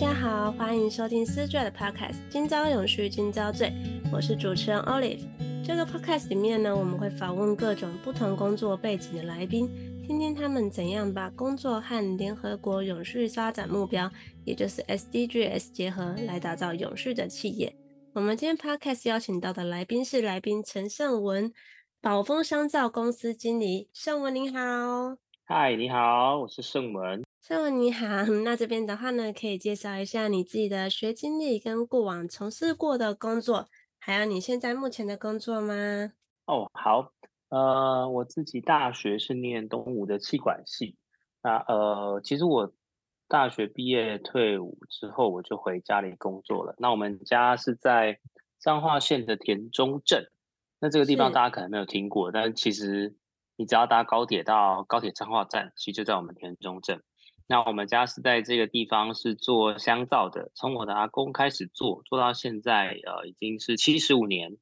大家好，欢迎收听思缀的 Podcast《今朝永续，今朝醉》，我是主持人 Olive。这个 Podcast 里面呢，我们会访问各种不同工作背景的来宾，听听他们怎样把工作和联合国永续发展目标，也就是 SDGs 结合，来打造永续的企业。我们今天 Podcast 邀请到的来宾是来宾陈胜文，宝丰香皂公司经理。胜文你好，嗨，你好，我是胜文。胜文你好，那这边的话呢，可以介绍一下你自己的学经历跟过往从事过的工作，还有你现在目前的工作吗？哦，好，呃，我自己大学是念东吴的气管系，那呃，其实我大学毕业退伍之后，我就回家里工作了。那我们家是在彰化县的田中镇，那这个地方大家可能没有听过，是但其实你只要搭高铁到高铁彰化站，其实就在我们田中镇。那我们家是在这个地方是做香皂的，从我的阿公开始做，做到现在，呃，已经是七十五年，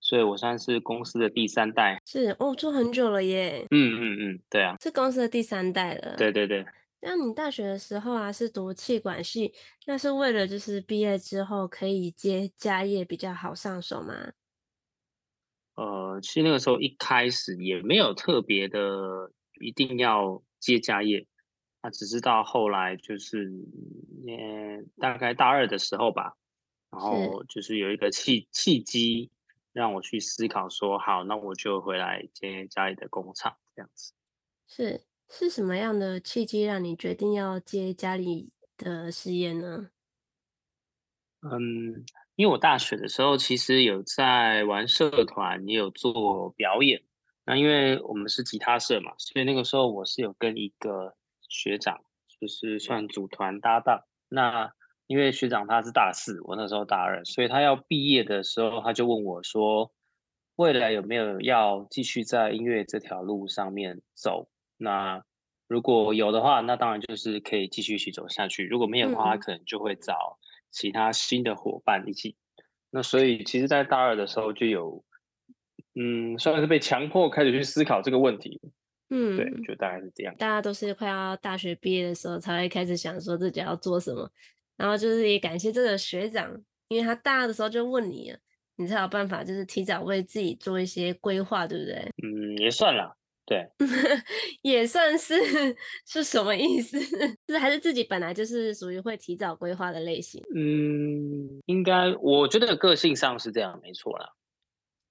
所以我算是公司的第三代。是哦，做很久了耶。嗯嗯嗯，对啊，是公司的第三代了。对对对。那你大学的时候啊，是读气管系，那是为了就是毕业之后可以接家业比较好上手吗？呃，其实那个时候一开始也没有特别的一定要接家业。那只是到后来，就是，呃，大概大二的时候吧，然后就是有一个契契机，让我去思考说，好，那我就回来接家里的工厂，这样子。是是什么样的契机让你决定要接家里的事业呢？嗯，因为我大学的时候其实有在玩社团，也有做表演。那因为我们是吉他社嘛，所以那个时候我是有跟一个。学长就是算组团搭档，那因为学长他是大四，我那时候大二，所以他要毕业的时候，他就问我说，未来有没有要继续在音乐这条路上面走？那如果有的话，那当然就是可以继续一起走下去；如果没有的话，他可能就会找其他新的伙伴一起。嗯、那所以其实，在大二的时候就有，嗯，算是被强迫开始去思考这个问题。嗯，对，就大概是这样。大家都是快要大学毕业的时候才会开始想说自己要做什么，然后就是也感谢这个学长，因为他大二的时候就问你了，你才有办法就是提早为自己做一些规划，对不对？嗯，也算啦，对，也算是是什么意思？是还是自己本来就是属于会提早规划的类型？嗯，应该我觉得个性上是这样，没错啦。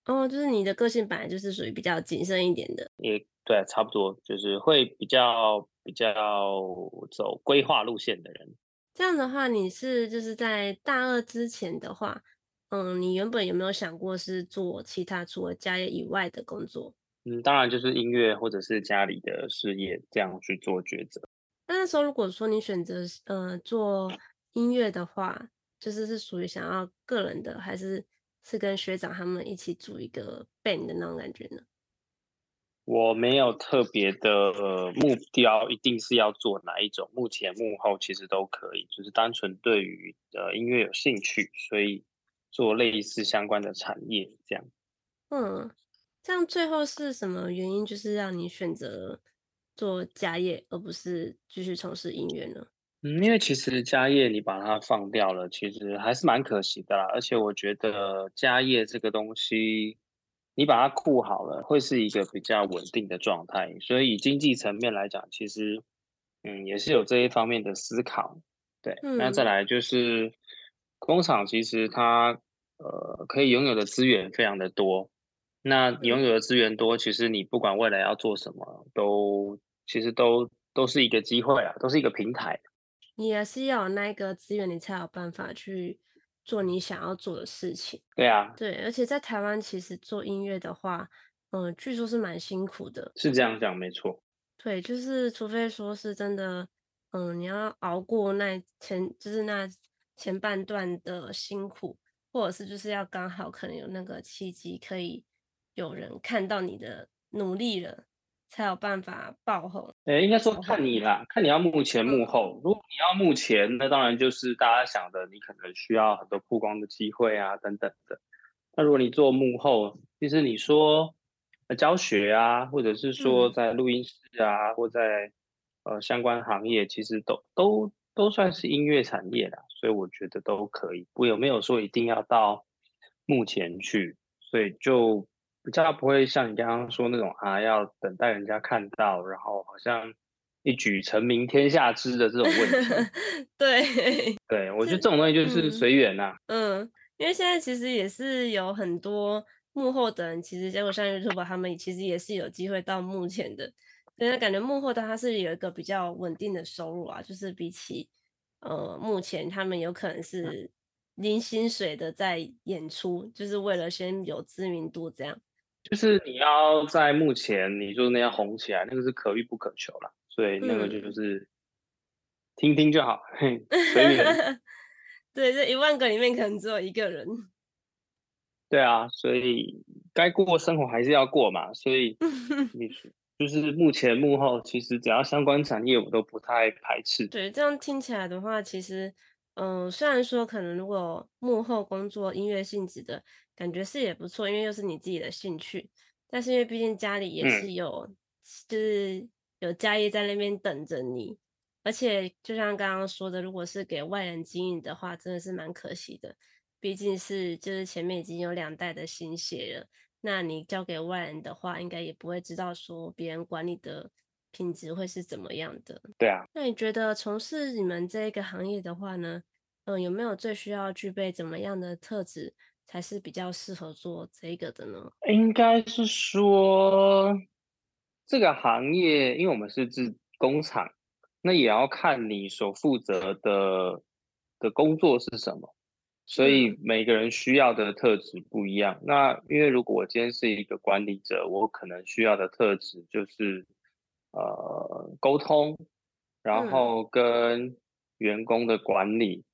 哦，就是你的个性本来就是属于比较谨慎一点的，也。对，差不多就是会比较比较走规划路线的人。这样的话，你是就是在大二之前的话，嗯，你原本有没有想过是做其他除了家业以外的工作？嗯，当然就是音乐或者是家里的事业这样去做抉择。那那时候如果说你选择呃做音乐的话，就是是属于想要个人的，还是是跟学长他们一起组一个 band 的那种感觉呢？我没有特别的呃目标，一定是要做哪一种。目前幕后其实都可以，就是单纯对于呃音乐有兴趣，所以做类似相关的产业这样。嗯，这样最后是什么原因，就是让你选择做家业，而不是继续从事音乐呢？嗯，因为其实家业你把它放掉了，其实还是蛮可惜的啦。而且我觉得家业这个东西。你把它顾好了，会是一个比较稳定的状态。所以以经济层面来讲，其实嗯也是有这一方面的思考。对，嗯、那再来就是工厂，其实它呃可以拥有的资源非常的多。那你拥有的资源多，其实你不管未来要做什么，都其实都都是一个机会啊，都是一个平台。你也是要有那个资源，你才有办法去。做你想要做的事情，对啊，对，而且在台湾其实做音乐的话，嗯、呃，据说是蛮辛苦的，是这样讲没错。对，就是除非说是真的，嗯、呃，你要熬过那前，就是那前半段的辛苦，或者是就是要刚好可能有那个契机，可以有人看到你的努力了，才有办法爆红。哎、欸，应该说看你啦，看你要幕前幕后。如果你要幕前，那当然就是大家想的，你可能需要很多曝光的机会啊，等等的。那如果你做幕后，其实你说教学啊，或者是说在录音室啊，嗯、或在呃相关行业，其实都都都算是音乐产业啦，所以我觉得都可以。我有没有说一定要到幕前去？所以就比较不会像你刚刚说那种啊，要等待人家看到，然后好像一举成名天下知的这种问题。对，对我觉得这种东西就是随缘呐。嗯。因为现在其实也是有很多幕后的人，其实结果像 YouTube 他们其实也是有机会到目前的，所以感觉幕后的他是有一个比较稳定的收入啊，就是比起呃目前他们有可能是零薪水的在演出，就是为了先有知名度这样。就是你要在目前，你就那样红起来，那个是可遇不可求啦，所以那个就就是听听就好，嘿，随缘。对，这一万个里面可能只有一个人。对啊，所以该过生活还是要过嘛。所以 你就是目前幕后，其实只要相关产业，我都不太排斥。对，这样听起来的话，其实，嗯、呃，虽然说可能如果幕后工作音乐性质的感觉是也不错，因为又是你自己的兴趣，但是因为毕竟家里也是有，嗯、就是有家业在那边等着你。而且，就像刚刚说的，如果是给外人经营的话，真的是蛮可惜的。毕竟是就是前面已经有两代的心血了，那你交给外人的话，应该也不会知道说别人管理的品质会是怎么样的。对啊。那你觉得从事你们这一个行业的话呢，嗯，有没有最需要具备怎么样的特质才是比较适合做这个的呢？应该是说这个行业，因为我们是制工厂。那也要看你所负责的的工作是什么，所以每个人需要的特质不一样。那因为如果我今天是一个管理者，我可能需要的特质就是呃沟通，然后跟员工的管理，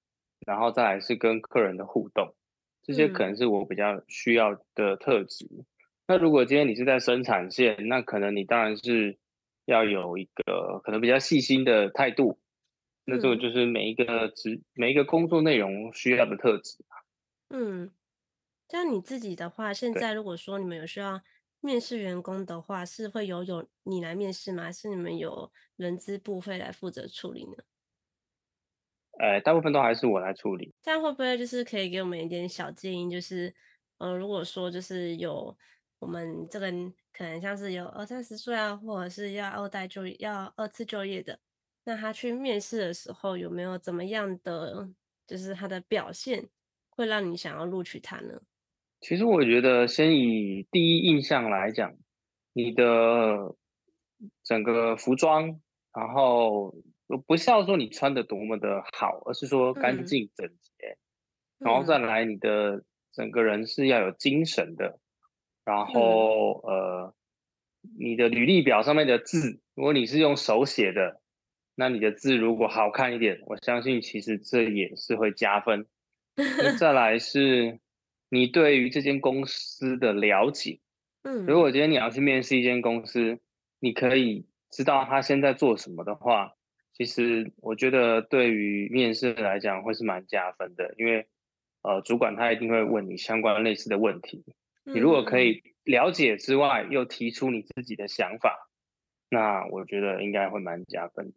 然后再来是跟客人的互动，这些可能是我比较需要的特质。那如果今天你是在生产线，那可能你当然是。要有一个可能比较细心的态度，那这个就是每一个职、嗯、每一个工作内容需要的特质。嗯，像你自己的话，现在如果说你们有需要面试员工的话，是会有有你来面试吗？还是你们有人资部会来负责处理呢？呃，大部分都还是我来处理。这样会不会就是可以给我们一点小建议？就是呃，如果说就是有。我们这个可能像是有二三十岁啊，或者是要二代就业要二次就业的，那他去面试的时候有没有怎么样的，就是他的表现会让你想要录取他呢？其实我觉得，先以第一印象来讲，你的整个服装，然后不是要说你穿的多么的好，而是说干净整洁，嗯、然后再来你的整个人是要有精神的。然后，嗯、呃，你的履历表上面的字，如果你是用手写的，那你的字如果好看一点，我相信其实这也是会加分。再来是，你对于这间公司的了解，嗯，如果今天你要去面试一间公司，你可以知道他现在做什么的话，其实我觉得对于面试来讲会是蛮加分的，因为，呃，主管他一定会问你相关类似的问题。你如果可以了解之外，又提出你自己的想法，那我觉得应该会蛮加分。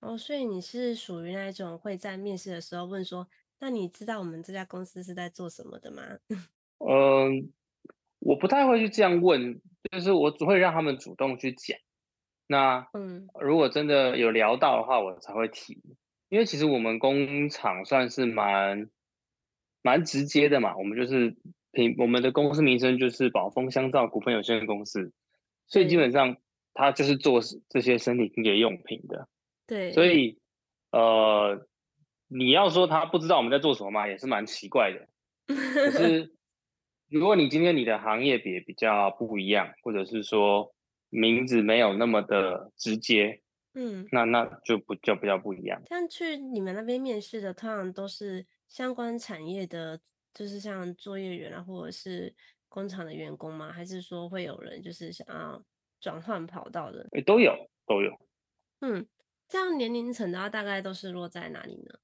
哦，所以你是属于那一种会在面试的时候问说：“那你知道我们这家公司是在做什么的吗？” 嗯，我不太会去这样问，就是我只会让他们主动去讲。那嗯，如果真的有聊到的话，我才会提。因为其实我们工厂算是蛮蛮直接的嘛，我们就是平。我们的公司名称就是宝丰香皂股份有限公司，所以基本上它就是做这些身体清洁用品的。对，所以呃，你要说他不知道我们在做什么嘛，也是蛮奇怪的。可是 如果你今天你的行业别比较不一样，或者是说名字没有那么的直接，嗯，那那就不就比较不一样。像去你们那边面试的，通常都是相关产业的，就是像作业员啊，或者是工厂的员工吗？还是说会有人就是想要转换跑道的？诶，都有都有。嗯，这样年龄层的话，大概都是落在哪里呢？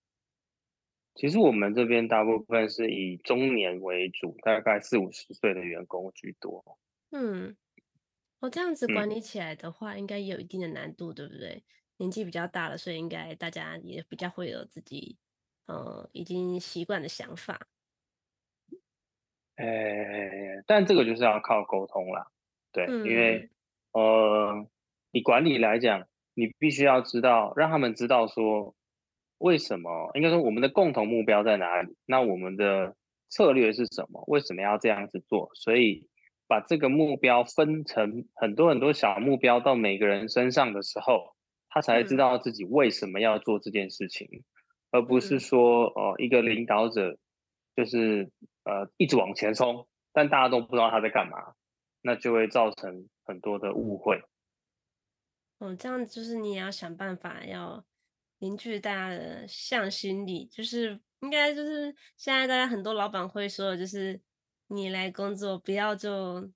其实我们这边大部分是以中年为主，大概四五十岁的员工居多。嗯。哦，这样子管理起来的话，应该也有一定的难度，嗯、对不对？年纪比较大了，所以应该大家也比较会有自己呃已经习惯的想法。呃，但这个就是要靠沟通啦，对，嗯、因为呃，你管理来讲，你必须要知道，让他们知道说为什么，应该说我们的共同目标在哪里，那我们的策略是什么？为什么要这样子做？所以。把这个目标分成很多很多小目标到每个人身上的时候，他才知道自己为什么要做这件事情，嗯、而不是说哦、呃，一个领导者就是呃一直往前冲，但大家都不知道他在干嘛，那就会造成很多的误会。哦，这样就是你也要想办法要凝聚大家的向心力，就是应该就是现在大家很多老板会说的就是。你来工作，不要就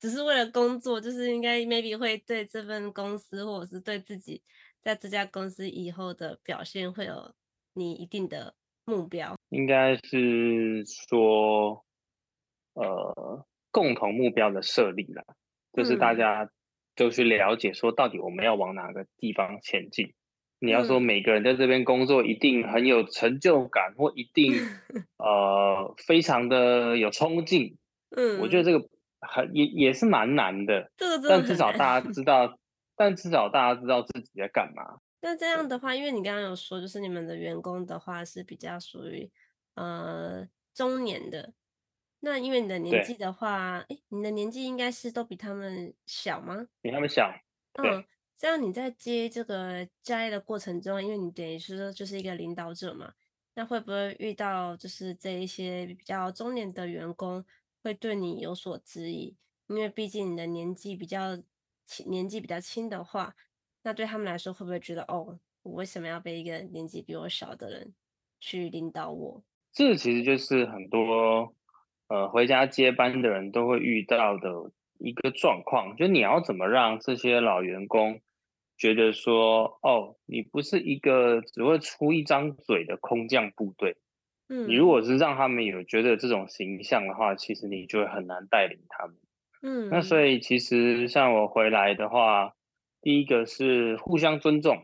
只是为了工作，就是应该 maybe 会对这份公司或者是对自己在这家公司以后的表现会有你一定的目标。应该是说，呃，共同目标的设立啦，就是大家就去了解说，到底我们要往哪个地方前进。你要说每个人在这边工作一定很有成就感，或一定 呃非常的有冲劲，嗯，我觉得。这个很也也是蛮难的，但至少大家知。道，但至少大家知道自己在干嘛。那这样的话，因为你刚刚有说，就是你们的员工的话是比较属于呃中年的，那因为你的年纪的话，哎，你的年纪应该是都比他们小吗？比他们小，嗯这样你在接这个家业的过程中，因为你等于是说就是一个领导者嘛，那会不会遇到就是这一些比较中年的员工会对你有所质疑？因为毕竟你的年纪比较轻，年纪比较轻的话，那对他们来说会不会觉得哦，我为什么要被一个年纪比我小的人去领导我？这其实就是很多呃回家接班的人都会遇到的一个状况，就你要怎么让这些老员工。觉得说哦，你不是一个只会出一张嘴的空降部队，嗯，你如果是让他们有觉得这种形象的话，其实你就会很难带领他们，嗯，那所以其实像我回来的话，第一个是互相尊重，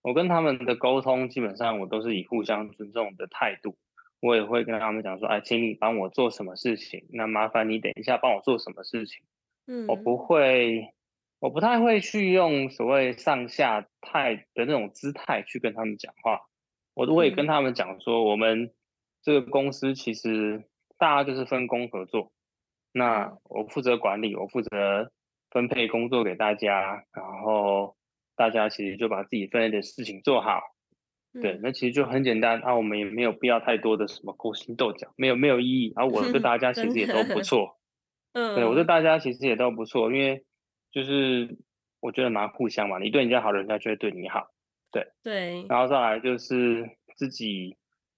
我跟他们的沟通基本上我都是以互相尊重的态度，我也会跟他们讲说，哎，请你帮我做什么事情，那麻烦你等一下帮我做什么事情，嗯，我不会。我不太会去用所谓上下态的那种姿态去跟他们讲话，我都会跟他们讲说，我们这个公司其实大家就是分工合作，那我负责管理，我负责分配工作给大家，然后大家其实就把自己分内的事情做好，对，那其实就很简单，啊，我们也没有必要太多的什么勾心斗角，没有没有意义，然后我对大家其实也都不 错，嗯，对我。对大家其实也都不错，因为。就是我觉得蛮互相嘛，你对人家好，人家就会对你好，对对。然后再来就是自己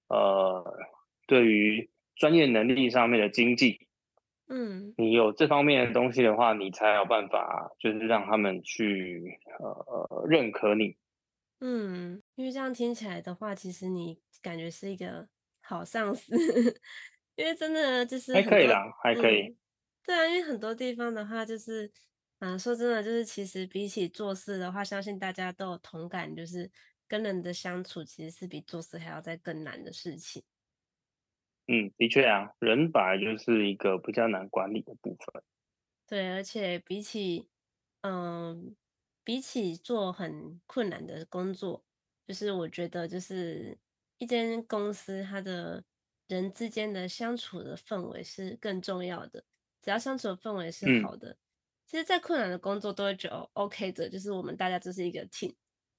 呃，对于专业能力上面的经济，嗯，你有这方面的东西的话，你才有办法就是让他们去呃认可你。嗯，因为这样听起来的话，其实你感觉是一个好上司，因为真的就是还可以啦，还可以。嗯，对啊，因为很多地方的话就是。嗯，说真的，就是其实比起做事的话，相信大家都有同感，就是跟人的相处其实是比做事还要再更难的事情。嗯，的确啊，人本来就是一个比较难管理的部分。对，而且比起嗯，比起做很困难的工作，就是我觉得就是一间公司它的人之间的相处的氛围是更重要的。只要相处的氛围是好的。嗯其实，再困难的工作都会觉得 OK 的，就是我们大家就是一个 team，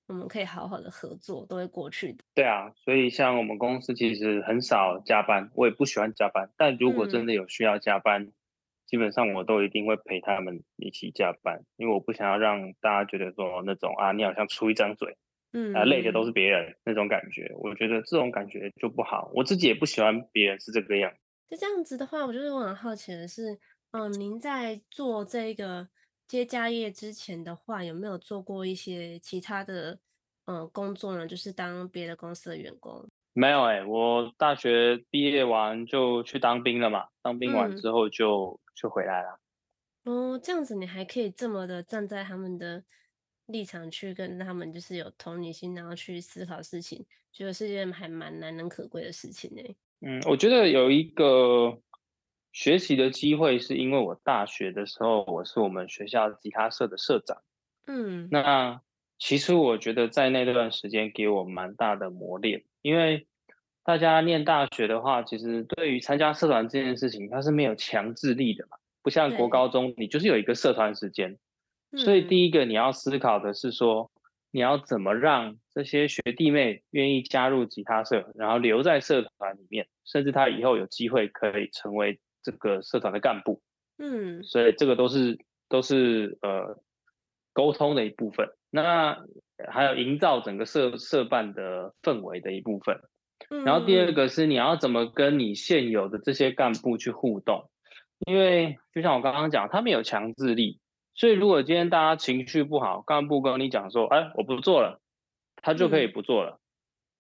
我们可以好好的合作，都会过去的。对啊，所以像我们公司其实很少加班，我也不喜欢加班。但如果真的有需要加班，嗯、基本上我都一定会陪他们一起加班，因为我不想要让大家觉得说那种啊，你好像出一张嘴，嗯，啊，累的都是别人那种感觉。我觉得这种感觉就不好，我自己也不喜欢别人是这个样。就这样子的话，我就是我很好奇的是，嗯，您在做这个接家业之前的话，有没有做过一些其他的嗯工作呢？就是当别的公司的员工。没有哎、欸，我大学毕业完就去当兵了嘛，当兵完之后就、嗯、就回来了。哦，这样子你还可以这么的站在他们的立场去跟他们，就是有同理心，然后去思考事情，觉得是件还蛮难能可贵的事情呢。嗯，我觉得有一个学习的机会，是因为我大学的时候我是我们学校吉他社的社长。嗯，那其实我觉得在那段时间给我蛮大的磨练。因为大家念大学的话，其实对于参加社团这件事情，它是没有强制力的嘛，不像国高中，你就是有一个社团时间。所以第一个你要思考的是说，你要怎么让这些学弟妹愿意加入吉他社，然后留在社团里面，甚至他以后有机会可以成为这个社团的干部。嗯，所以这个都是都是呃沟通的一部分。那还有营造整个社社办的氛围的一部分，然后第二个是你要怎么跟你现有的这些干部去互动，因为就像我刚刚讲，他们有强制力，所以如果今天大家情绪不好，干部跟你讲说，哎，我不做了，他就可以不做了，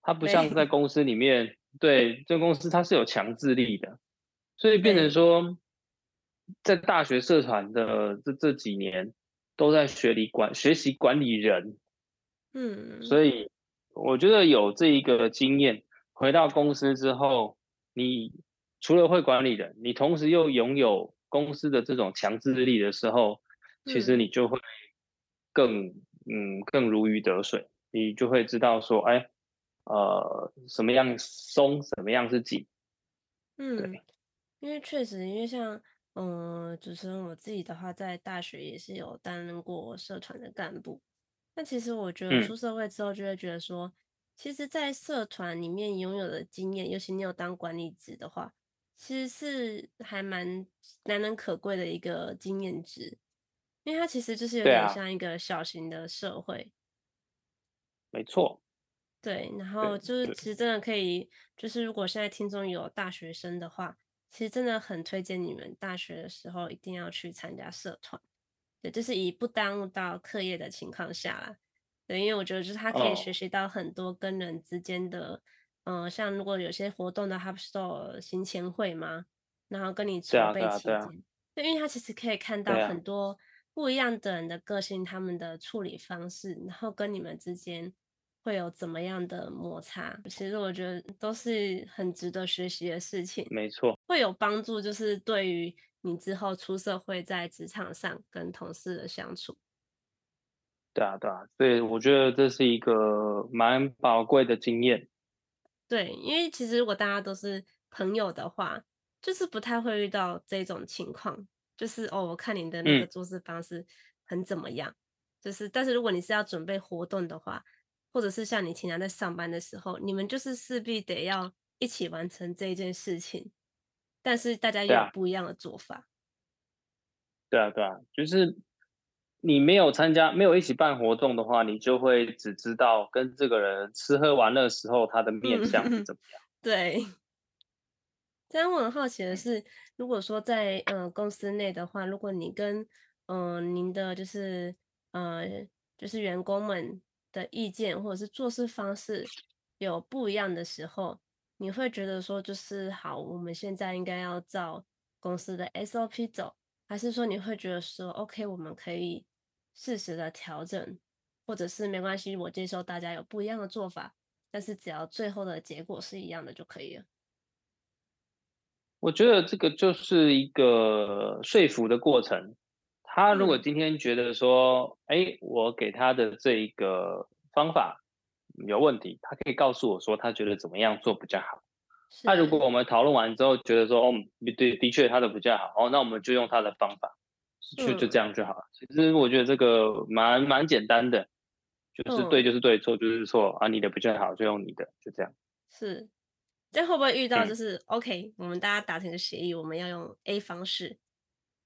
他不像在公司里面，对，这个公司他是有强制力的，所以变成说，在大学社团的这这几年。都在学理管学习管理人，嗯，所以我觉得有这一个经验，回到公司之后，你除了会管理人，你同时又拥有公司的这种强制力的时候，其实你就会更嗯更如鱼得水，你就会知道说，哎，呃，什么样松，什么样是紧，嗯，对，因为确实，因为像。嗯，主持人我自己的话，在大学也是有担任过社团的干部。那其实我觉得出社会之后，就会觉得说，嗯、其实，在社团里面拥有的经验，尤其你有当管理职的话，其实是还蛮难能可贵的一个经验值，因为它其实就是有点像一个小型的社会。没错。对，然后就是其实真的可以，就是如果现在听众有大学生的话。其实真的很推荐你们大学的时候一定要去参加社团，对，就是以不耽误到课业的情况下啦。对，因为我觉得就是他可以学习到很多跟人之间的，嗯、oh. 呃，像如果有些活动的 Hapstore 行前会嘛，然后跟你筹备期间，对，啊对，啊对，因为他其实可以看到很多不一样的人的个性，他们的处理方式，然后跟你们之间。会有怎么样的摩擦？其实我觉得都是很值得学习的事情。没错，会有帮助，就是对于你之后出社会，在职场上跟同事的相处。对啊，对啊，所以我觉得这是一个蛮宝贵的经验。对，因为其实如果大家都是朋友的话，就是不太会遇到这种情况。就是哦，我看你的那个做事方式很怎么样，嗯、就是但是如果你是要准备活动的话。或者是像你平常在上班的时候，你们就是势必得要一起完成这一件事情，但是大家有不一样的做法。对啊，对啊，就是你没有参加，没有一起办活动的话，你就会只知道跟这个人吃喝玩乐时候他的面相是怎么样。对。这样我很好奇的是，如果说在呃公司内的话，如果你跟嗯、呃、您的就是呃就是员工们。的意见或者是做事方式有不一样的时候，你会觉得说就是好，我们现在应该要照公司的 SOP 走，还是说你会觉得说 OK，我们可以适时的调整，或者是没关系，我接受大家有不一样的做法，但是只要最后的结果是一样的就可以了。我觉得这个就是一个说服的过程。他如果今天觉得说，哎、嗯，我给他的这一个方法有问题，他可以告诉我说，他觉得怎么样做比较好。那如果我们讨论完之后觉得说，哦，对，的确他的比较好，哦，那我们就用他的方法，就就这样就好了。其实我觉得这个蛮蛮简单的，就是对就是对，错就是错啊，你的比较好就用你的，就这样。是，这会不会遇到就是、嗯、OK，我们大家达成个协议，我们要用 A 方式。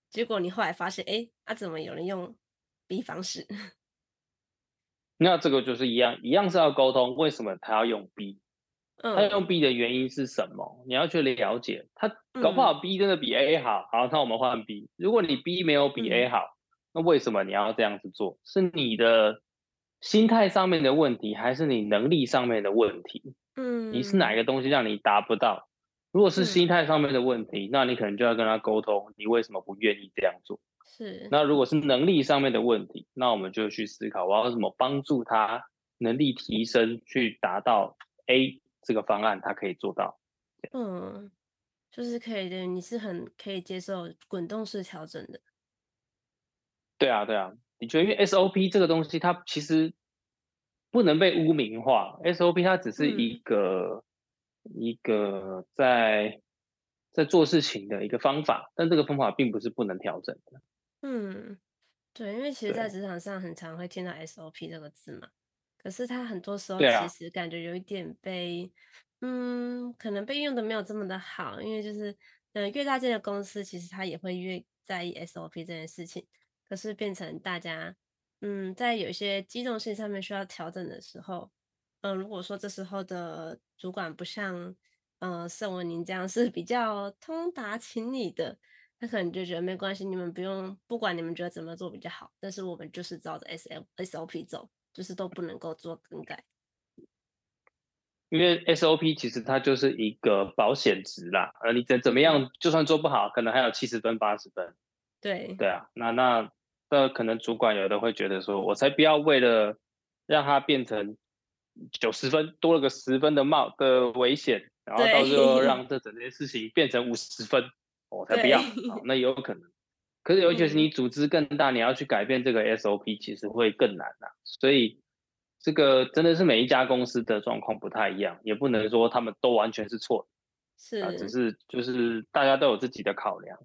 结果你后来发现，哎，啊，怎么有人用 B 方式？那这个就是一样，一样是要沟通，为什么他要用 B？他用 B 的原因是什么？嗯、你要去了解，他搞不好 B 真的比 A 好，好，那我们换 B。如果你 B 没有比 A 好，嗯、那为什么你要这样子做？是你的心态上面的问题，还是你能力上面的问题？嗯，你是哪一个东西让你达不到？如果是心态上面的问题，嗯、那你可能就要跟他沟通，你为什么不愿意这样做？是。那如果是能力上面的问题，那我们就去思考，我要怎么帮助他能力提升，去达到 A。这个方案他可以做到，嗯，就是可以的，你是很可以接受滚动式调整的。对啊，对啊，你觉得，因为 SOP 这个东西它其实不能被污名化，SOP 它只是一个、嗯、一个在在做事情的一个方法，但这个方法并不是不能调整的。嗯，对，因为其实，在职场上很常会听到 SOP 这个字嘛。可是他很多时候其实感觉有一点被，啊、嗯，可能被用的没有这么的好，因为就是，嗯、呃，越大件的公司，其实他也会越在意 SOP 这件事情。可是变成大家，嗯，在有一些机动性上面需要调整的时候，嗯、呃，如果说这时候的主管不像，呃，盛文您这样是比较通达情理的，他可能就觉得没关系，你们不用，不管你们觉得怎么做比较好，但是我们就是照着 S L S O P 走。就是都不能够做更改，因为 SOP 其实它就是一个保险值啦，呃你怎怎么样，就算做不好，可能还有七十分、八十分。对对啊，那那那可能主管有的会觉得说，我才不要为了让它变成九十分，多了个十分的冒的危险，然后到时候让这整件事情变成五十分，我才不要。好，那有可能。可是，尤其是你组织更大，嗯、你要去改变这个 SOP，其实会更难呐、啊。所以，这个真的是每一家公司的状况不太一样，也不能说他们都完全是错的。是、啊，只是就是大家都有自己的考量。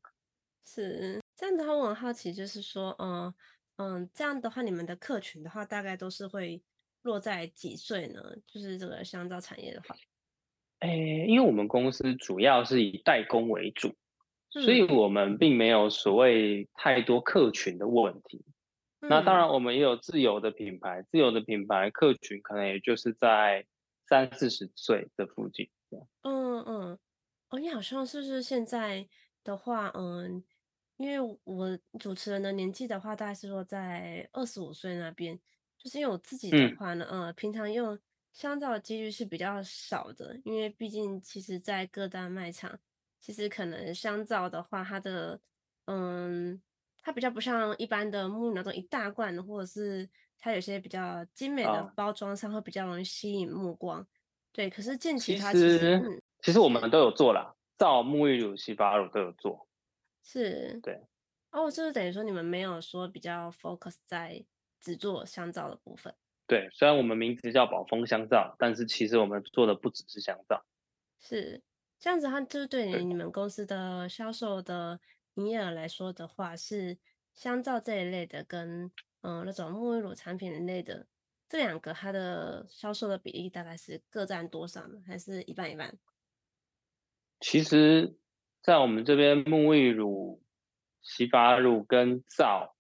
是这样的话，我很好奇，就是说，嗯嗯，这样的话，你们的客群的话，大概都是会落在几岁呢？就是这个香皂产业的话，哎，因为我们公司主要是以代工为主。所以我们并没有所谓太多客群的问题。嗯、那当然，我们也有自有的品牌，自有的品牌客群可能也就是在三四十岁的附近。嗯嗯，哦，你好像是不是现在的话，嗯，因为我主持人的年纪的话，大概是说在二十五岁那边。就是因为我自己的话呢，嗯，嗯，平常用香皂的几率是比较少的，因为毕竟其实在各大卖场。其实可能香皂的话，它的嗯，它比较不像一般的沐浴那种一大罐的，或者是它有些比较精美的包装上会比较容易吸引目光。哦、对，可是近期它其实其实，嗯、其实我们都有做啦，皂、沐浴乳、洗发乳都有做。是，对。哦，就是等于说你们没有说比较 focus 在只做香皂的部分。对，虽然我们名字叫宝丰香皂，但是其实我们做的不只是香皂。是。这样子，它就是对于你们公司的销售的营业额来说的话，是香皂这一类的跟嗯那种沐浴乳产品类的这两个，它的销售的比例大概是各占多少呢？还是一半一半？其实，在我们这边，沐浴乳、洗发乳跟皂，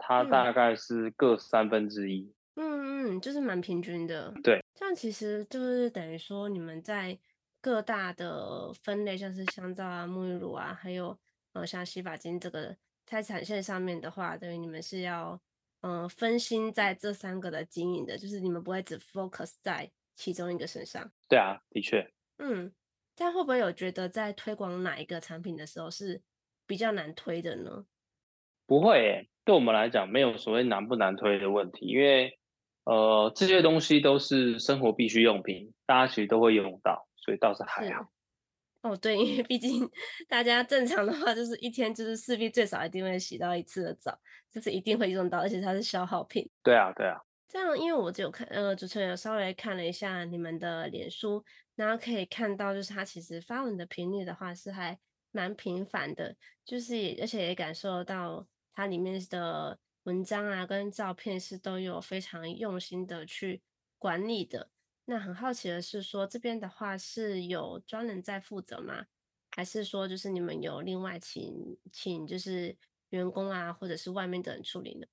它大概是各三分之一。嗯嗯，就是蛮平均的。对，这样其实就是等于说你们在。各大的分类，像是香皂啊、沐浴乳啊，还有呃像洗发精这个在产线上面的话，等于你们是要嗯、呃、分心在这三个的经营的，就是你们不会只 focus 在其中一个身上。对啊，的确。嗯，这样会不会有觉得在推广哪一个产品的时候是比较难推的呢？不会耶，对我们来讲没有所谓难不难推的问题，因为呃这些东西都是生活必需用品，大家其实都会用到。所以倒是还好。哦，对，因为毕竟大家正常的话，就是一天就是势必最少一定会洗到一次的澡，就是一定会用到，而且它是消耗品。对啊，对啊。这样，因为我只有看，呃，主持人有稍微看了一下你们的脸书，然后可以看到，就是他其实发文的频率的话是还蛮频繁的，就是也而且也感受到它里面的文章啊跟照片是都有非常用心的去管理的。那很好奇的是说，说这边的话是有专人在负责吗？还是说就是你们有另外请请就是员工啊，或者是外面的人处理呢？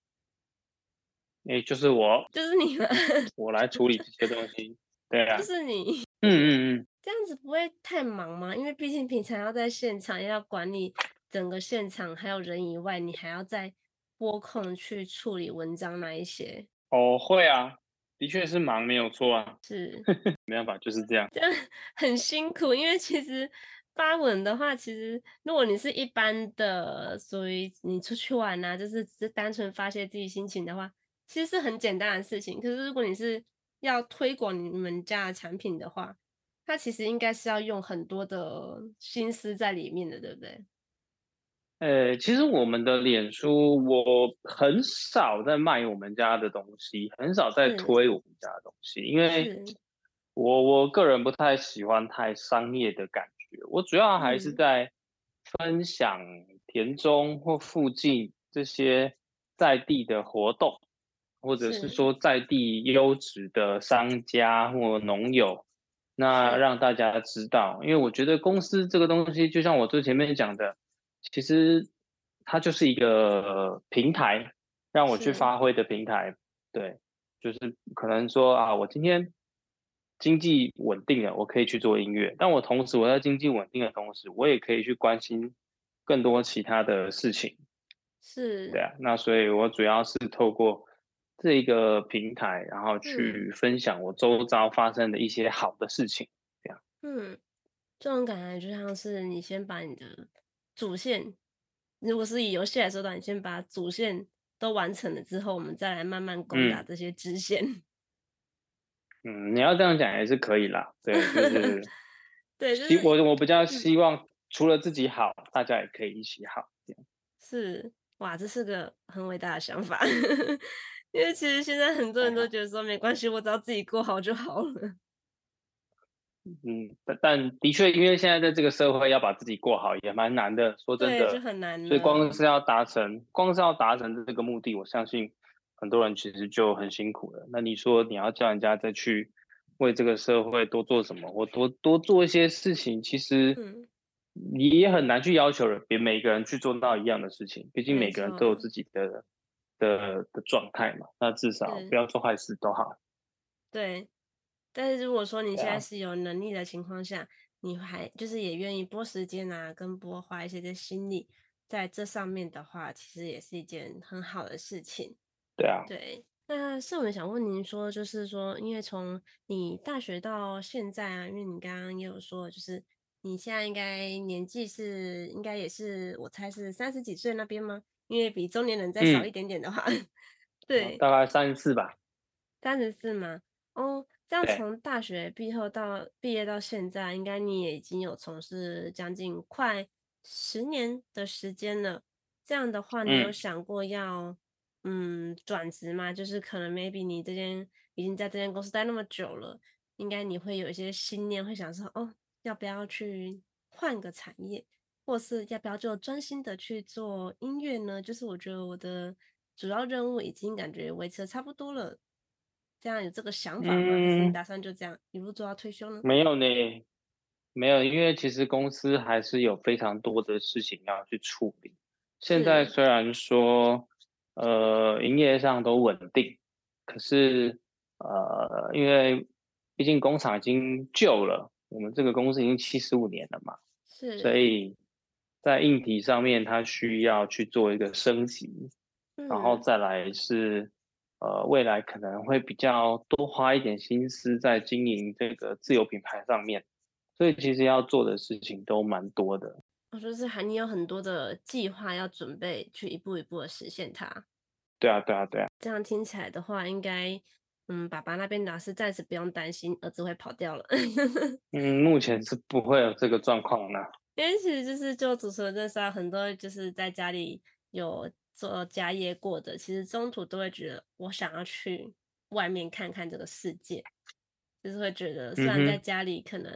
哎、欸，就是我，就是你们，我来处理这些东西。对啊，就是你。嗯嗯嗯，这样子不会太忙吗？因为毕竟平常要在现场要管理整个现场，还有人以外，你还要再拨空去处理文章那一些。哦，会啊，的确是忙，没有错啊。是，没办法，就是这样。这样很辛苦，因为其实发文的话，其实如果你是一般的，所以你出去玩啊，就是只是单纯发泄自己心情的话，其实是很简单的事情。可是如果你是要推广你们家的产品的话，它其实应该是要用很多的心思在里面的，对不对？呃，其实我们的脸书，我很少在卖我们家的东西，很少在推我们家的东西，因为我我个人不太喜欢太商业的感觉，我主要还是在分享田中或附近这些在地的活动。或者是说在地优质的商家或农友，那让大家知道，因为我觉得公司这个东西，就像我最前面讲的，其实它就是一个平台，让我去发挥的平台。对，就是可能说啊，我今天经济稳定了，我可以去做音乐，但我同时我在经济稳定的同时，我也可以去关心更多其他的事情。是，对啊，那所以我主要是透过。这一个平台，然后去分享我周遭发生的一些好的事情，这样。嗯，这种感觉就像是你先把你的主线，如果是以游戏来说的话，你先把主线都完成了之后，我们再来慢慢攻打这些支线。嗯，你要这样讲也是可以啦。对，就 是对，就是我我比较希望除了自己好，大家也可以一起好。这样。是，哇，这是个很伟大的想法。因为其实现在很多人都觉得说没关系，我只要自己过好就好了。嗯，但但的确，因为现在在这个社会要把自己过好也蛮难的，说真的，就很难。所以光是要达成，光是要达成这个目的，我相信很多人其实就很辛苦了。那你说你要叫人家再去为这个社会多做什么，或多多做一些事情，其实你也很难去要求人，别每个人去做到一样的事情。毕竟每个人都有自己的。的的状态嘛，那至少不要做坏事都好。对，但是如果说你现在是有能力的情况下，啊、你还就是也愿意拨时间啊，跟拨花一些的心力在这上面的话，其实也是一件很好的事情。对啊，对。那是我们想问您说，就是说，因为从你大学到现在啊，因为你刚刚也有说，就是你现在应该年纪是应该也是，我猜是三十几岁那边吗？因为比中年人再少一点点的话，嗯、对，大概三十四吧。三十四吗？哦，这样从大学毕业到毕业到现在，应该你也已经有从事将近快十年的时间了。这样的话，你有想过要嗯转职吗？就是可能 maybe 你这间已经在这间公司待那么久了，应该你会有一些心念，会想说哦，要不要去换个产业？或是要不要就专心的去做音乐呢？就是我觉得我的主要任务已经感觉维持的差不多了，这样有这个想法吗？你打算就这样一路做到退休呢？没有呢，没有，因为其实公司还是有非常多的事情要去处理。现在虽然说呃营业上都稳定，可是呃因为毕竟工厂已经旧了，我们这个公司已经七十五年了嘛，是，所以。在硬体上面，它需要去做一个升级，嗯、然后再来是，呃，未来可能会比较多花一点心思在经营这个自有品牌上面，所以其实要做的事情都蛮多的。我说是还你有很多的计划要准备去一步一步的实现它。对啊，对啊，对啊。这样听起来的话，应该，嗯，爸爸那边老师暂时不用担心儿子会跑掉了。嗯，目前是不会有这个状况的。因为其实就是就主持人认识很多就是在家里有做家业过的，其实中途都会觉得我想要去外面看看这个世界，就是会觉得虽然在家里可能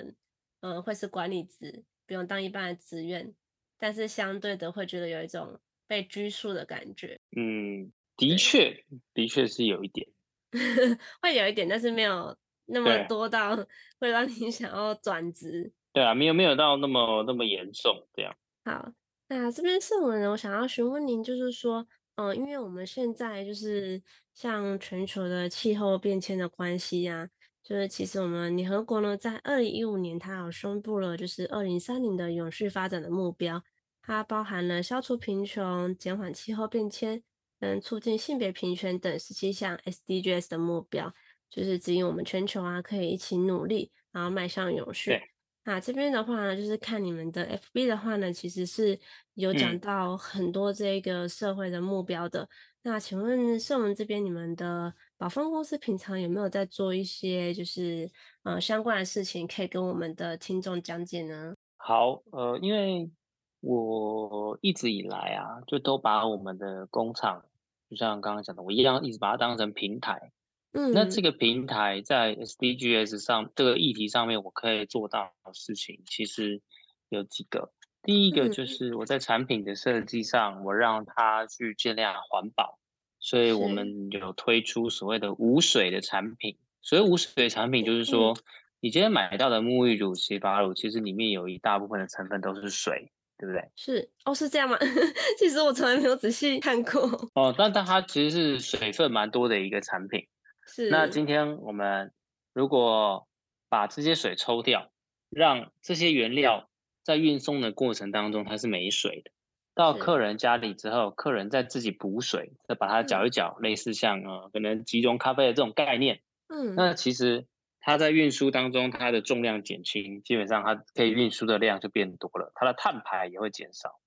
嗯、呃、会是管理职，不用当一般的职员，但是相对的会觉得有一种被拘束的感觉。嗯，的确，的确是有一点，会有一点，但是没有那么多到会让你想要转职。对啊，没有没有到那么那么严重这样。好，那这边是我呢，我想要询问您，就是说，嗯、因为我们现在就是像全球的气候变迁的关系啊，就是其实我们联合国呢，在二零一五年，它有宣布了，就是二零三零的永续发展的目标，它包含了消除贫穷、减缓气候变迁、跟促进性别平权等十七项 SDGs 的目标，就是指引我们全球啊，可以一起努力，然后迈向永续。那这边的话呢，就是看你们的 FB 的话呢，其实是有讲到很多这个社会的目标的。嗯、那请问圣文这边，你们的保丰公司平常有没有在做一些就是呃相关的事情，可以跟我们的听众讲解呢？好，呃，因为我一直以来啊，就都把我们的工厂，就像刚刚讲的，我一样一直把它当成平台。嗯，那这个平台在 SDGs 上这个议题上面，我可以做到的事情其实有几个。第一个就是我在产品的设计上，我让它去尽量环保，所以我们有推出所谓的无水的产品。所谓无水的产品，就是说你今天买到的沐浴乳、洗发乳，其实里面有一大部分的成分都是水，对不对？是哦，是这样吗？其实我从来没有仔细看过。哦，但但它其实是水分蛮多的一个产品。是，那今天我们如果把这些水抽掉，让这些原料在运送的过程当中它是没水的，到客人家里之后，客人再自己补水，再把它搅一搅，类似像呃可能集中咖啡的这种概念。嗯，那其实它在运输当中它的重量减轻，基本上它可以运输的量就变多了，它的碳排也会减少。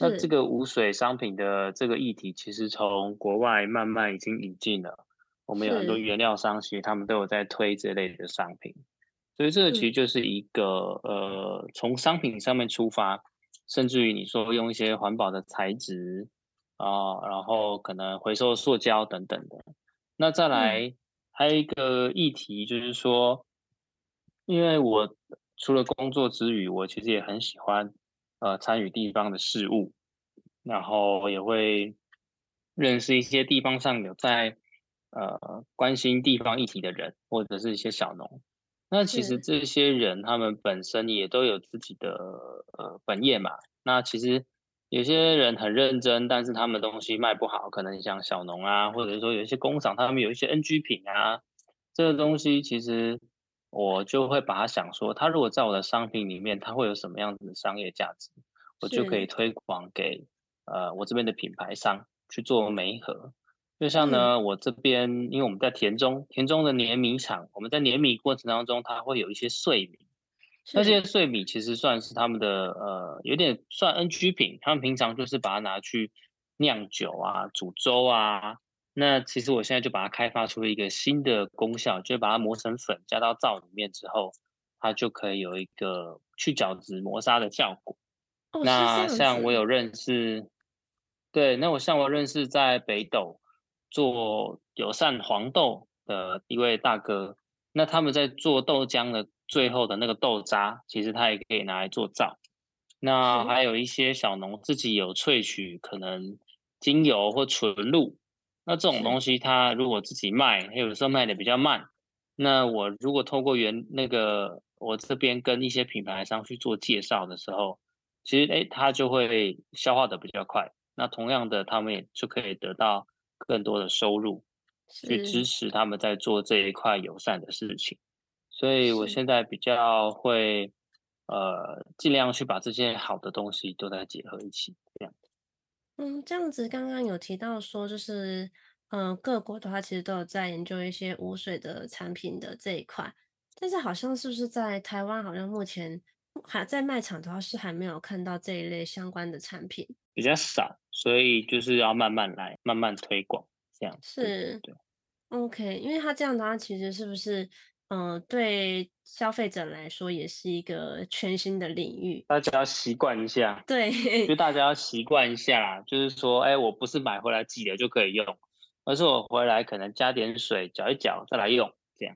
那这个无水商品的这个议题，其实从国外慢慢已经引进了。我们有很多原料商，其实他们都有在推这类的商品，所以这个其实就是一个、嗯、呃，从商品上面出发，甚至于你说用一些环保的材质啊、呃，然后可能回收塑胶等等的。那再来、嗯、还有一个议题就是说，因为我除了工作之余，我其实也很喜欢呃参与地方的事务，然后也会认识一些地方上有在。呃，关心地方议题的人，或者是一些小农，那其实这些人他们本身也都有自己的呃本业嘛。那其实有些人很认真，但是他们东西卖不好，可能像小农啊，或者说有一些工厂，他们有一些 NG 品啊，这个东西其实我就会把它想说，他如果在我的商品里面，他会有什么样子的商业价值，我就可以推广给呃我这边的品牌商去做媒合。就像呢，我这边，因为我们在田中，田中的碾米厂，我们在碾米过程当中，它会有一些碎米，那这些碎米其实算是他们的呃，有点算 NG 品，他们平常就是把它拿去酿酒啊、煮粥啊。那其实我现在就把它开发出一个新的功效，就是把它磨成粉，加到皂里面之后，它就可以有一个去角质磨砂的效果。哦、那像我有认识，对，那我像我认识在北斗。做友善黄豆的一位大哥，那他们在做豆浆的最后的那个豆渣，其实他也可以拿来做皂。那还有一些小农自己有萃取可能精油或纯露，那这种东西他如果自己卖，有的时候卖的比较慢。那我如果透过原那个我这边跟一些品牌商去做介绍的时候，其实诶他就会消化的比较快。那同样的，他们也就可以得到。更多的收入，去支。持他们在做这一块友善的事情，所以我现在比较会，呃，尽量去把这些好的东西都在结合一起，这样。嗯，这样子刚刚有提到说，就是，嗯、呃，各国的话其实都有在研究一些无水的产品的这一块，但是好像是不是在台湾，好像目前还在卖场的话是还没有看到这一类相关的产品，比较少。所以就是要慢慢来，慢慢推广，这样是对，对。OK，因为他这样的话，其实是不是，嗯、呃，对消费者来说也是一个全新的领域，大家要习惯一下。对，就大家要习惯一下，就是说，哎，我不是买回来挤了就可以用，而是我回来可能加点水搅一搅再来用，这样。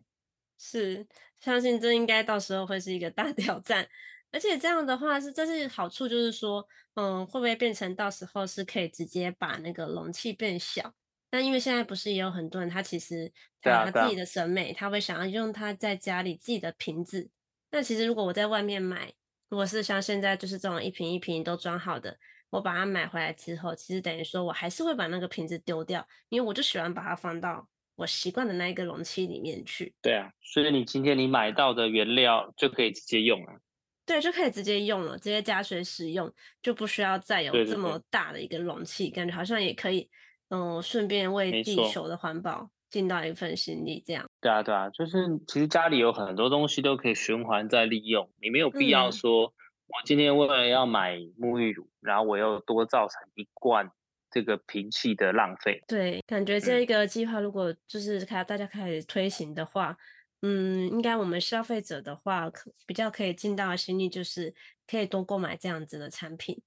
是，相信这应该到时候会是一个大 挑战。而且这样的话是，这是好处，就是说，嗯，会不会变成到时候是可以直接把那个容器变小？那因为现在不是也有很多人，他其实他他自己的审美，他会想要用他在家里自己的瓶子。那其实如果我在外面买，如果是像现在就是这种一瓶一瓶都装好的，我把它买回来之后，其实等于说我还是会把那个瓶子丢掉，因为我就喜欢把它放到我习惯的那一个容器里面去。对啊，所以你今天你买到的原料就可以直接用了。对，就可以直接用了，直接加水使用，就不需要再有这么大的一个容器，对对对，感觉好像也可以，嗯，顺便为地球的环保尽到一份心力，这样。对啊，对啊，就是其实家里有很多东西都可以循环再利用，你没有必要说，嗯、我今天为了要买沐浴乳，然后我又多造成一罐这个瓶器的浪费。对，感觉这一个计划如果就是开大家开始推行的话。嗯，应该我们消费者的话，可比较可以尽到的心力，就是可以多购买这样子的产品。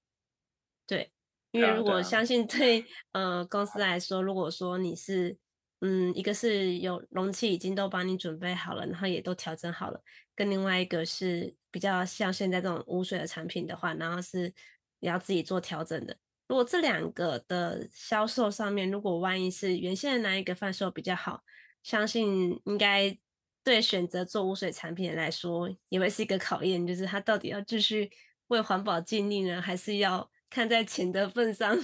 对，因为如果相信对呃公司来说，如果说你是嗯一个是有容器已经都帮你准备好了，然后也都调整好了，跟另外一个是比较像现在这种无水的产品的话，然后是你要自己做调整的。如果这两个的销售上面，如果万一是原先的哪一个贩售比较好，相信应该。对选择做污水产品来说，也会是一个考验，就是他到底要继续为环保尽力呢，还是要看在钱的份上，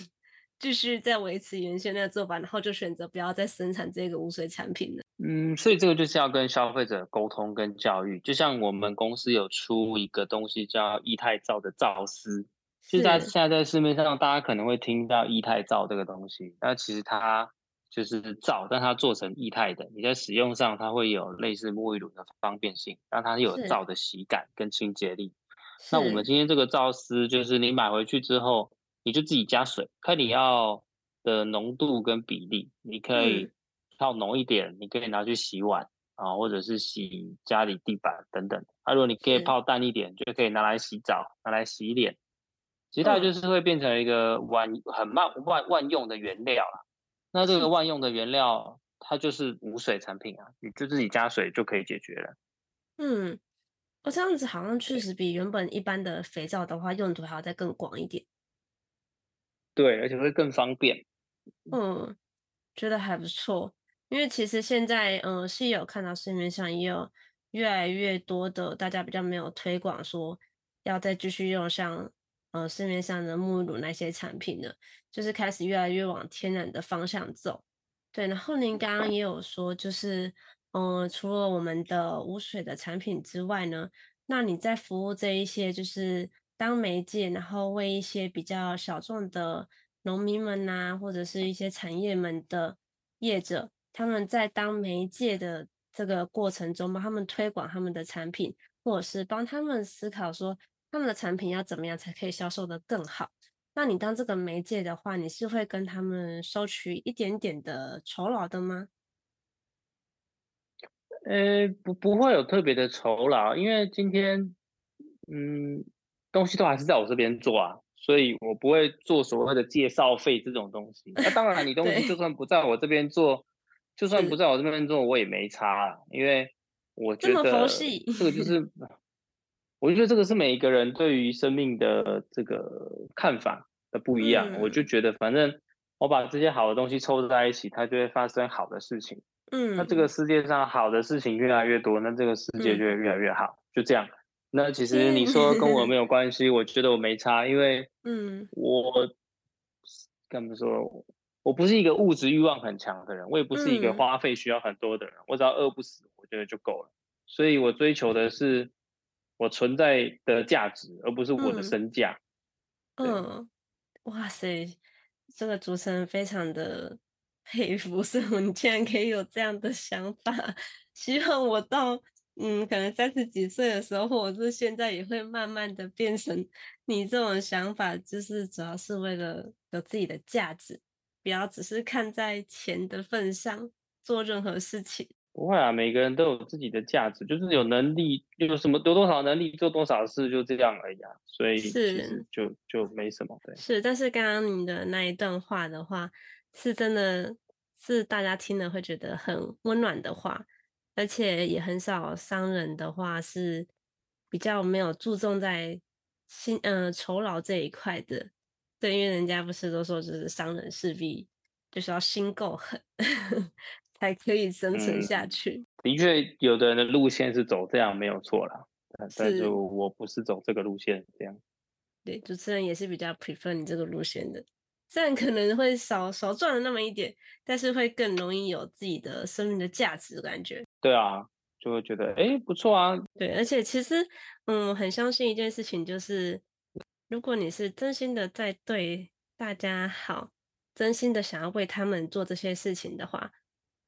继续再维持原先那个做法，然后就选择不要再生产这个污水产品了。嗯，所以这个就是要跟消费者沟通跟教育，就像我们公司有出一个东西叫液态皂的皂丝，现在现在在市面上大家可能会听到液态皂这个东西，那其实它。就是皂，但它做成液态的，你在使用上它会有类似沐浴乳的方便性，让它有皂的洗感跟清洁力。那我们今天这个皂丝，就是你买回去之后，你就自己加水，看你要的浓度跟比例，你可以泡浓一点，嗯、你可以拿去洗碗啊，或者是洗家里地板等等。啊，如果你可以泡淡一点，就可以拿来洗澡，拿来洗脸。其实它就是会变成一个万很万万万用的原料啦。那这个万用的原料，它就是无水产品啊，你就自己加水就可以解决了。嗯，我这样子好像确实比原本一般的肥皂的话，用途还要再更广一点。对，而且会更方便。嗯，觉得还不错。因为其实现在，嗯，是有看到市面上也有越来越多的大家比较没有推广说要再继续用像。呃，市面上的沐浴乳那些产品呢，就是开始越来越往天然的方向走。对，然后您刚刚也有说，就是，嗯、除了我们的无水的产品之外呢，那你在服务这一些，就是当媒介，然后为一些比较小众的农民们呐、或者是一些产业们的业者，他们在当媒介的这个过程中，帮他们推广他们的产品，或者是帮他们思考说。他们的产品要怎么样才可以销售的更好？那你当这个媒介的话，你是会跟他们收取一点点的酬劳的吗？呃，不，不会有特别的酬劳，因为今天，嗯，东西都还是在我这边做啊，所以我不会做所谓的介绍费这种东西。那当然，你 东西就算不在我这边做，就算不在我这边做，我也没差啊，因为我觉得这个就是。我觉得这个是每一个人对于生命的这个看法的不一样。嗯、我就觉得，反正我把这些好的东西凑在一起，它就会发生好的事情。嗯，那这个世界上好的事情越来越多，那这个世界就会越来越好。嗯、就这样。那其实你说跟我没有关系，嗯、我觉得我没差，因为 嗯，我跟他们说，我不是一个物质欲望很强的人，我也不是一个花费需要很多的人。嗯、我只要饿不死，我觉得就够了。所以我追求的是。我存在的价值，而不是我的身价。嗯，嗯，哇塞，这个主持人非常的佩服，所以你竟然可以有这样的想法。希望我到嗯，可能三十几岁的时候，或者是现在，也会慢慢的变成你这种想法，就是主要是为了有自己的价值，不要只是看在钱的份上做任何事情。不会啊，每个人都有自己的价值，就是有能力，有什么有多少能力做多少事，就这样而已啊。所以其实就就没什么。对，是，但是刚刚你的那一段话的话，是真的是大家听了会觉得很温暖的话，而且也很少商人的话是比较没有注重在心嗯、呃、酬劳这一块的。对，因为人家不是都说就是商人势必就是要心够狠。才可以生存下去。嗯、的确，有的人的路线是走这样没有错啦，是但是我不是走这个路线这样。对，主持人也是比较 prefer 你这个路线的，虽然可能会少少赚了那么一点，但是会更容易有自己的生命的价值感觉。对啊，就会觉得哎不错啊。对，而且其实嗯，很相信一件事情，就是如果你是真心的在对大家好，真心的想要为他们做这些事情的话，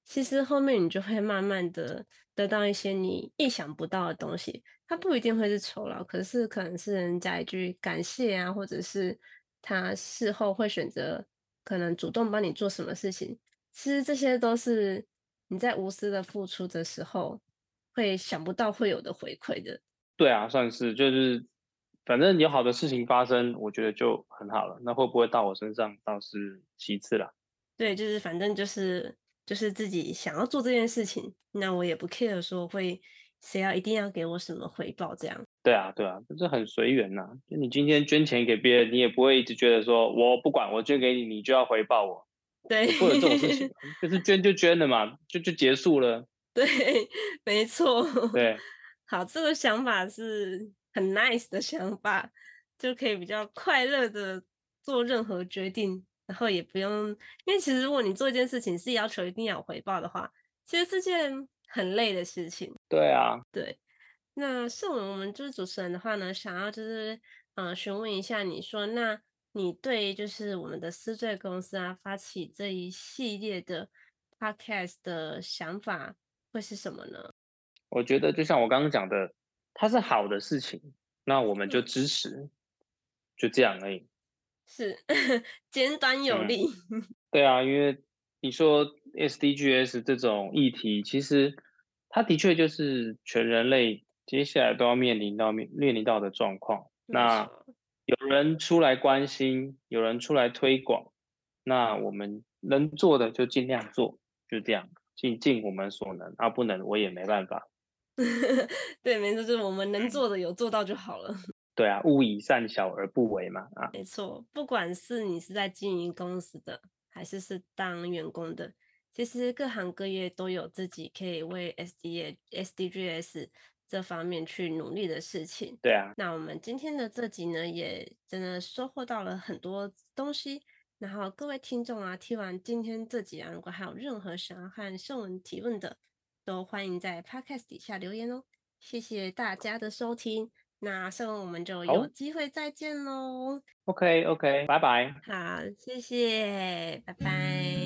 其实后面你就会慢慢的得到一些你意想不到的东西。它不一定会是酬劳，可是可能是人家一句感谢啊，或者是他事后会选择可能主动帮你做什么事情。其实这些都是你在无私的付出的时候会想不到会有的回馈的。对啊，算是就是反正有好的事情发生，我觉得就很好了。那会不会到我身上倒是其次啦。对，就是反正就是就是自己想要做这件事情，那我也不 care 说会。谁要一定要给我什么回报？这样？对啊，对啊，就是很随缘呐。就你今天捐钱给别人，你也不会一直觉得说，我不管，我捐给你，你就要回报我。对，不会有这种事情，就是捐就捐了嘛，就就结束了。对，没错。对，好，这个想法是很 nice 的想法，就可以比较快乐的做任何决定，然后也不用，因为其实如果你做一件事情是要求一定要有回报的话，其实是件。很累的事情，对啊，对。那胜文，我们就是主持人的话呢，想要就是呃询问一下，你说，那你对就是我们的思缀公司啊发起这一系列的 podcast 的想法会是什么呢？我觉得就像我刚刚讲的，它是好的事情，那我们就支持，嗯、就这样而已。是 简短有力、嗯。对啊，因为。你说 SDGs 这种议题，其实它的确就是全人类接下来都要面临到面面临到的状况。那有人出来关心，有人出来推广，那我们能做的就尽量做，就这样，尽尽我们所能。啊，不能我也没办法。对，没错，就是我们能做的有做到就好了。对啊，勿以善小而不为嘛。啊，没错，不管是你是在经营公司的。还是是当员工的，其实各行各业都有自己可以为 SDA SDGs 这方面去努力的事情。对啊，那我们今天的这集呢，也真的收获到了很多东西。然后各位听众啊，听完今天这集啊，如果还有任何想要和胜文提问的，都欢迎在 Podcast 底下留言哦。谢谢大家的收听。那所以我们就有机会再见喽。OK，OK，拜拜。好，谢谢，拜拜。